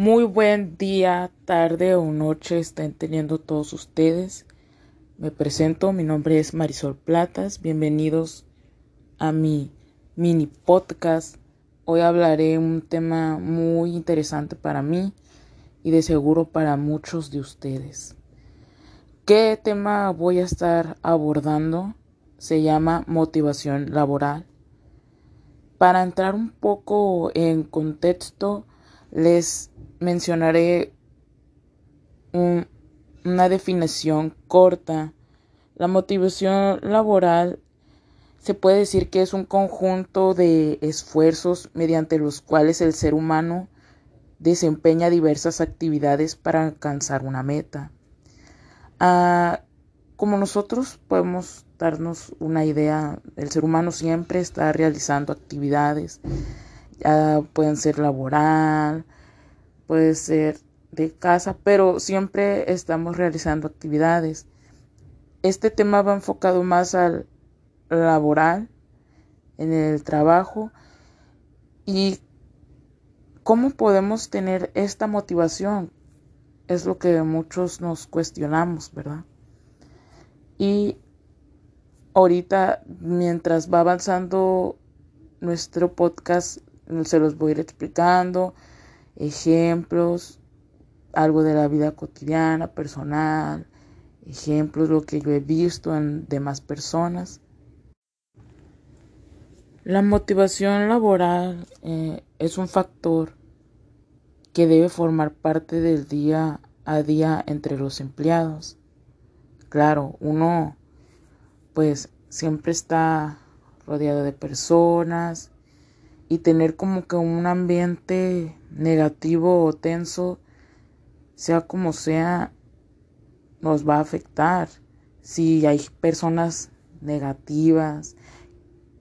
Muy buen día, tarde o noche estén teniendo todos ustedes. Me presento, mi nombre es Marisol Platas. Bienvenidos a mi mini podcast. Hoy hablaré un tema muy interesante para mí y de seguro para muchos de ustedes. ¿Qué tema voy a estar abordando? Se llama motivación laboral. Para entrar un poco en contexto, les mencionaré una definición corta. La motivación laboral se puede decir que es un conjunto de esfuerzos mediante los cuales el ser humano desempeña diversas actividades para alcanzar una meta. Ah, como nosotros podemos darnos una idea, el ser humano siempre está realizando actividades, ya pueden ser laboral, puede ser de casa, pero siempre estamos realizando actividades. Este tema va enfocado más al laboral, en el trabajo y cómo podemos tener esta motivación. Es lo que muchos nos cuestionamos, ¿verdad? Y ahorita, mientras va avanzando nuestro podcast, se los voy a ir explicando, ejemplos, algo de la vida cotidiana, personal, ejemplos, lo que yo he visto en demás personas. La motivación laboral eh, es un factor que debe formar parte del día a día entre los empleados. Claro, uno pues siempre está rodeado de personas y tener como que un ambiente negativo o tenso, sea como sea, nos va a afectar. Si hay personas negativas,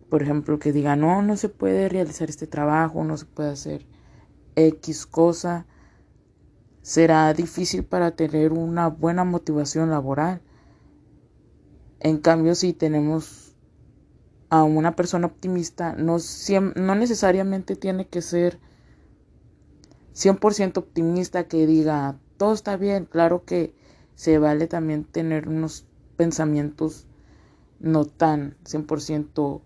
por ejemplo, que digan, no, no se puede realizar este trabajo, no se puede hacer X cosa, será difícil para tener una buena motivación laboral. En cambio, si tenemos a una persona optimista, no, no necesariamente tiene que ser 100% optimista que diga, todo está bien, claro que se vale también tener unos pensamientos no tan 100%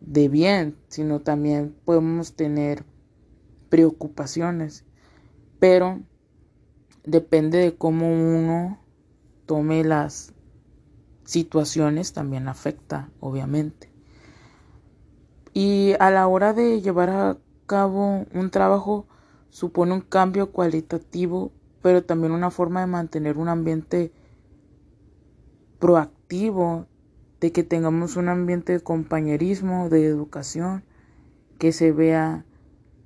de bien, sino también podemos tener preocupaciones, pero depende de cómo uno tome las situaciones, también afecta, obviamente. Y a la hora de llevar a cabo un trabajo supone un cambio cualitativo, pero también una forma de mantener un ambiente proactivo de que tengamos un ambiente de compañerismo, de educación, que se vea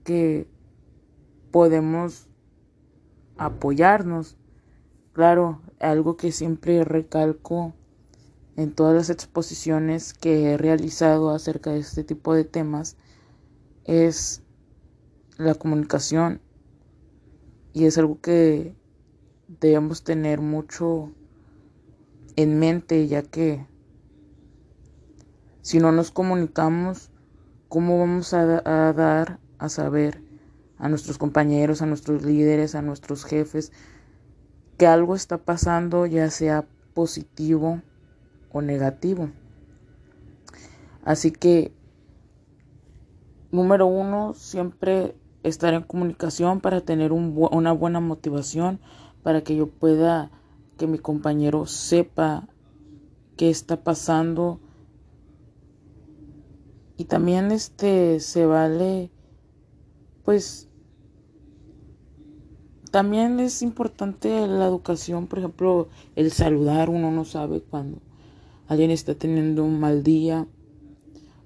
que podemos apoyarnos. Claro, algo que siempre recalco en todas las exposiciones que he realizado acerca de este tipo de temas es la comunicación. Y es algo que debemos tener mucho en mente ya que si no nos comunicamos, ¿cómo vamos a, dar a saber a nuestros compañeros, a nuestros líderes, a nuestros jefes que algo está pasando, ya sea positivo negativo? Así que, número uno, siempre estar en comunicación para tener una buena motivación, para que yo pueda, que mi compañero sepa qué está pasando y también este se vale pues también es importante la educación, por ejemplo, el saludar, uno no sabe cuando alguien está teniendo un mal día,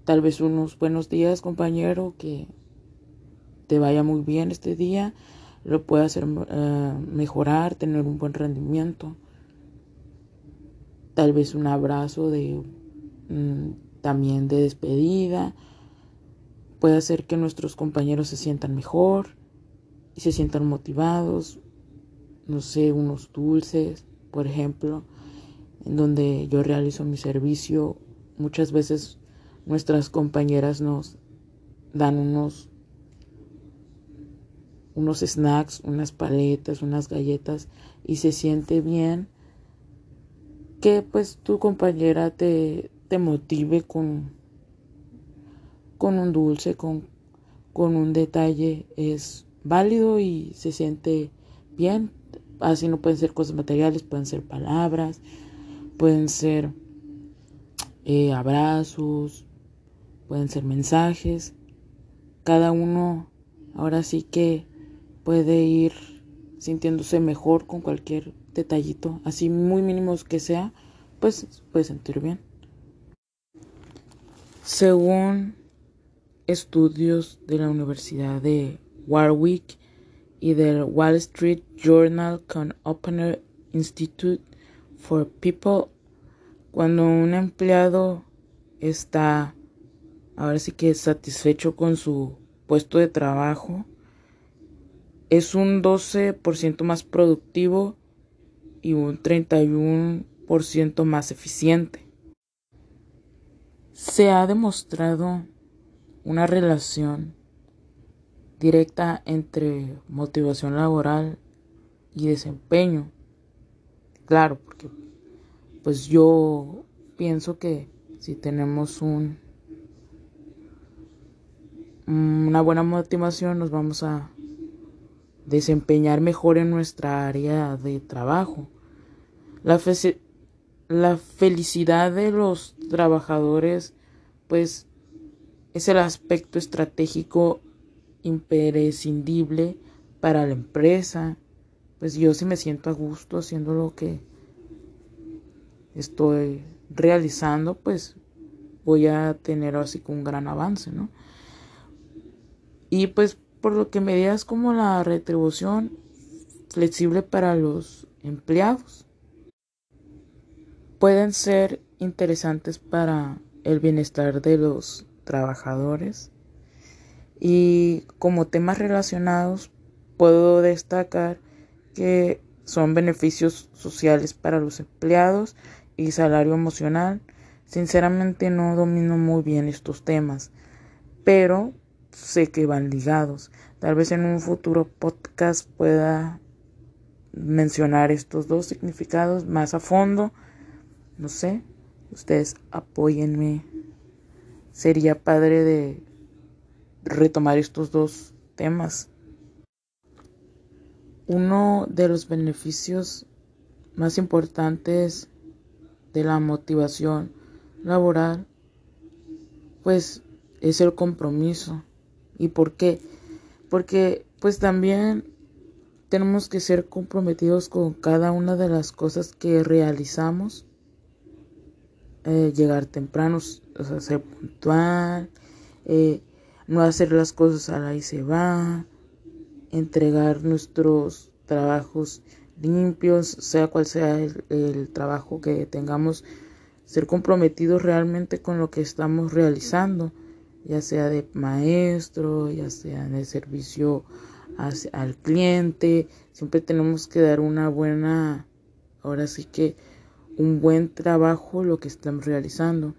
tal vez unos buenos días, compañero, que te vaya muy bien este día, lo puede hacer eh, mejorar, tener un buen rendimiento, tal vez un abrazo de mm, también de despedida. Puede hacer que nuestros compañeros se sientan mejor y se sientan motivados. No sé, unos dulces, por ejemplo, en donde yo realizo mi servicio. Muchas veces nuestras compañeras nos dan unos unos snacks, unas paletas, unas galletas y se siente bien que pues tu compañera te, te motive con, con un dulce, con, con un detalle, es válido y se siente bien. Así no pueden ser cosas materiales, pueden ser palabras, pueden ser eh, abrazos, pueden ser mensajes. Cada uno ahora sí que puede ir sintiéndose mejor con cualquier detallito, así muy mínimos que sea, pues puede sentir bien. Según estudios de la Universidad de Warwick y del Wall Street Journal con Opener Institute for People, cuando un empleado está ahora sí que satisfecho con su puesto de trabajo, es un 12% más productivo y un 31% más eficiente. Se ha demostrado una relación directa entre motivación laboral y desempeño. Claro, porque pues yo pienso que si tenemos un una buena motivación nos vamos a desempeñar mejor en nuestra área de trabajo. La, la felicidad de los trabajadores pues es el aspecto estratégico imprescindible para la empresa. Pues yo si me siento a gusto haciendo lo que estoy realizando, pues voy a tener así un gran avance, ¿no? Y pues por lo que medidas como la retribución flexible para los empleados pueden ser interesantes para el bienestar de los trabajadores y como temas relacionados puedo destacar que son beneficios sociales para los empleados y salario emocional. Sinceramente no domino muy bien estos temas, pero sé que van ligados. Tal vez en un futuro podcast pueda mencionar estos dos significados más a fondo. No sé, ustedes apóyenme. Sería padre de retomar estos dos temas. Uno de los beneficios más importantes de la motivación laboral pues es el compromiso ¿Y por qué? Porque pues también tenemos que ser comprometidos con cada una de las cosas que realizamos. Eh, llegar temprano, o ser puntual, eh, no hacer las cosas a la y se va, entregar nuestros trabajos limpios, sea cual sea el trabajo que tengamos, ser comprometidos realmente con lo que estamos realizando ya sea de maestro, ya sea de servicio al cliente, siempre tenemos que dar una buena, ahora sí que un buen trabajo lo que estamos realizando.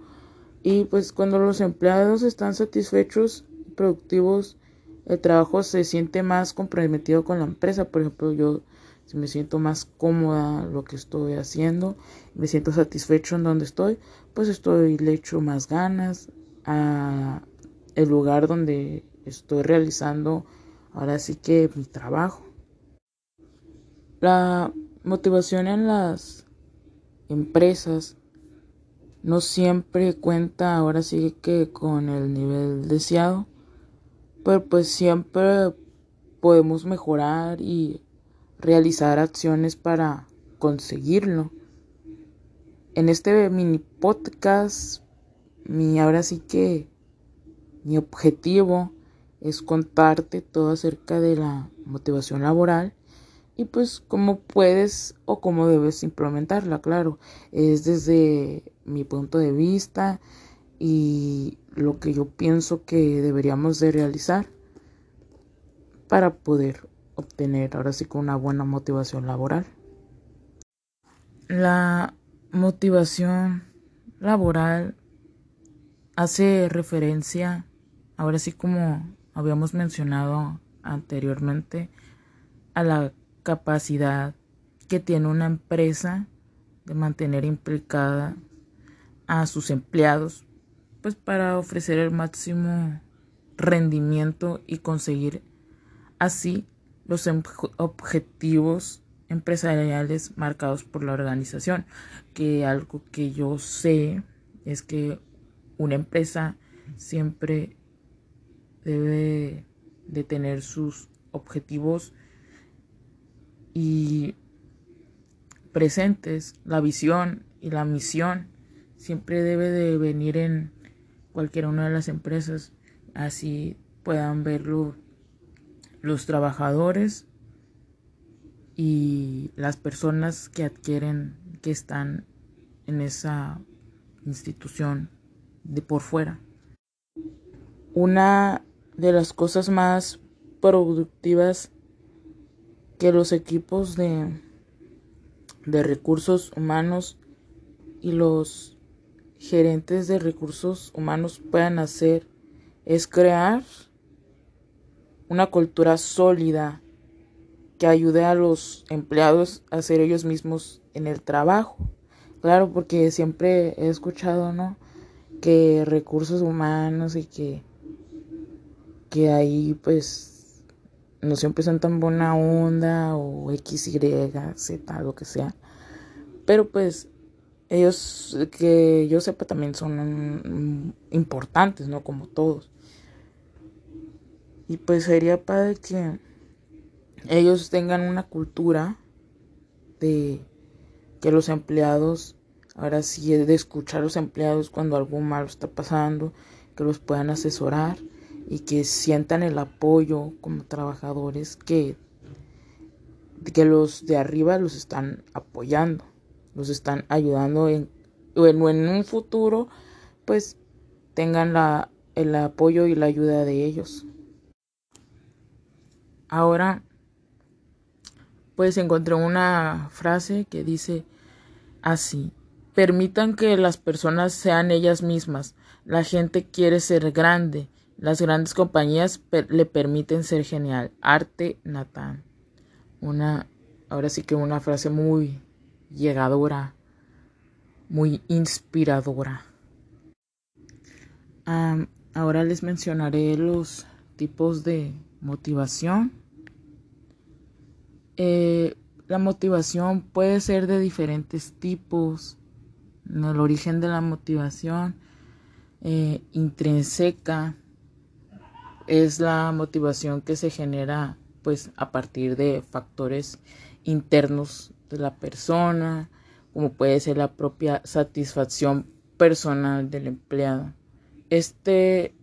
Y pues cuando los empleados están satisfechos productivos, el trabajo se siente más comprometido con la empresa. Por ejemplo, yo me siento más cómoda lo que estoy haciendo, me siento satisfecho en donde estoy, pues estoy le echo más ganas a, el lugar donde estoy realizando ahora sí que mi trabajo. La motivación en las empresas no siempre cuenta ahora sí que con el nivel deseado, pero pues siempre podemos mejorar y realizar acciones para conseguirlo. En este mini podcast, mi ahora sí que mi objetivo es contarte todo acerca de la motivación laboral y pues cómo puedes o cómo debes implementarla, claro, es desde mi punto de vista y lo que yo pienso que deberíamos de realizar para poder obtener ahora sí con una buena motivación laboral. La motivación laboral hace referencia Ahora sí como habíamos mencionado anteriormente a la capacidad que tiene una empresa de mantener implicada a sus empleados pues para ofrecer el máximo rendimiento y conseguir así los objetivos empresariales marcados por la organización que algo que yo sé es que una empresa siempre debe de tener sus objetivos y presentes, la visión y la misión siempre debe de venir en cualquiera una de las empresas, así puedan verlo los trabajadores y las personas que adquieren, que están en esa institución de por fuera. Una de las cosas más productivas que los equipos de, de recursos humanos y los gerentes de recursos humanos puedan hacer es crear una cultura sólida que ayude a los empleados a ser ellos mismos en el trabajo. Claro, porque siempre he escuchado, ¿no? Que recursos humanos y que, que ahí pues no siempre son tan buena onda o X, Y, Z, lo que sea. Pero pues ellos, que yo sepa, también son importantes, ¿no? Como todos. Y pues sería padre que ellos tengan una cultura de que los empleados, ahora sí, de escuchar a los empleados cuando algo malo está pasando, que los puedan asesorar y que sientan el apoyo como trabajadores que, que los de arriba los están apoyando los están ayudando en, en, un futuro, pues tengan la, el apoyo y la ayuda de ellos. Ahora, pues encontré una frase que dice así, permitan que las personas sean ellas mismas. La gente quiere ser grande. Las grandes compañías le permiten ser genial. Arte Natán. Una, ahora sí que una frase muy, llegadora, muy inspiradora. ahora les mencionaré los tipos de motivación. Eh, la motivación puede ser de diferentes tipos. El origen de la motivación eh, intrínseca es la motivación que se genera pues a partir de factores internos de la persona, como puede ser la propia satisfacción personal del empleado. Este,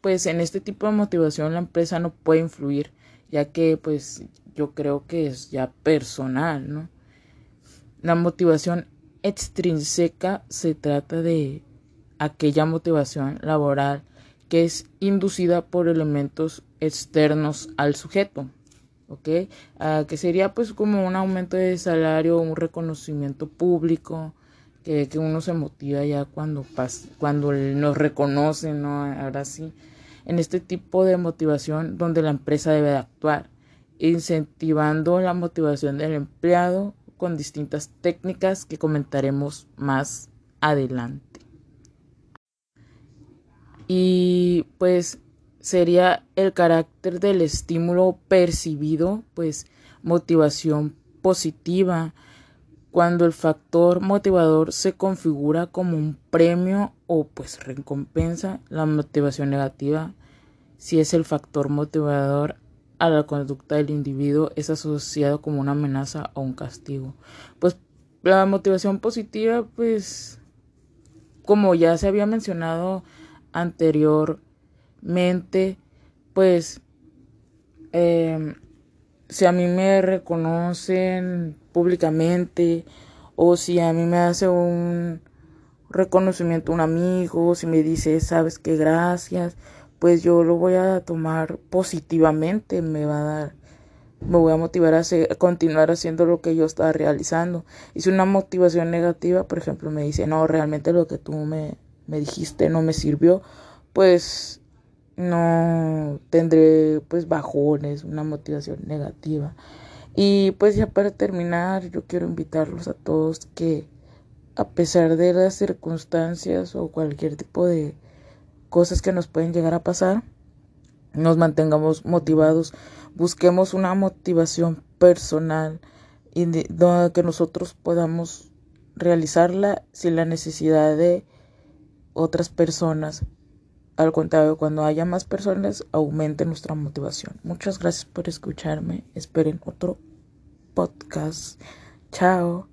pues en este tipo de motivación la empresa no puede influir, ya que pues yo creo que es ya personal, ¿no? La motivación extrínseca se trata de aquella motivación laboral que es inducida por elementos externos al sujeto. ¿Ok? Ah, que sería pues como un aumento de salario, un reconocimiento público, que, que uno se motiva ya cuando, cuando nos reconocen, ¿no? Ahora sí, en este tipo de motivación donde la empresa debe de actuar, incentivando la motivación del empleado con distintas técnicas que comentaremos más adelante. Y pues sería el carácter del estímulo percibido, pues motivación positiva, cuando el factor motivador se configura como un premio o pues recompensa, la motivación negativa, si es el factor motivador a la conducta del individuo, es asociado como una amenaza o un castigo. Pues la motivación positiva, pues como ya se había mencionado anterior, mente, pues, em, si a mí me reconocen públicamente o si a mí me hace un reconocimiento un amigo, si me dice, sabes que gracias, pues yo lo voy a tomar positivamente, me va a dar, me voy a motivar a, continuar haciendo lo que yo estaba realizando. Y si una motivación negativa, por ejemplo, me dice, no, realmente lo que tú me, me dijiste no me sirvió, pues no tendré pues bajones, una motivación negativa. Y pues ya para terminar, yo quiero invitarlos a todos que a pesar de las circunstancias o cualquier tipo de cosas que nos pueden llegar a pasar, nos mantengamos motivados, busquemos una motivación personal y que nosotros podamos realizarla sin la necesidad de otras personas. Al contrario, cuando haya más personas, aumente nuestra motivación. Muchas gracias por escucharme. Esperen otro podcast. Chao.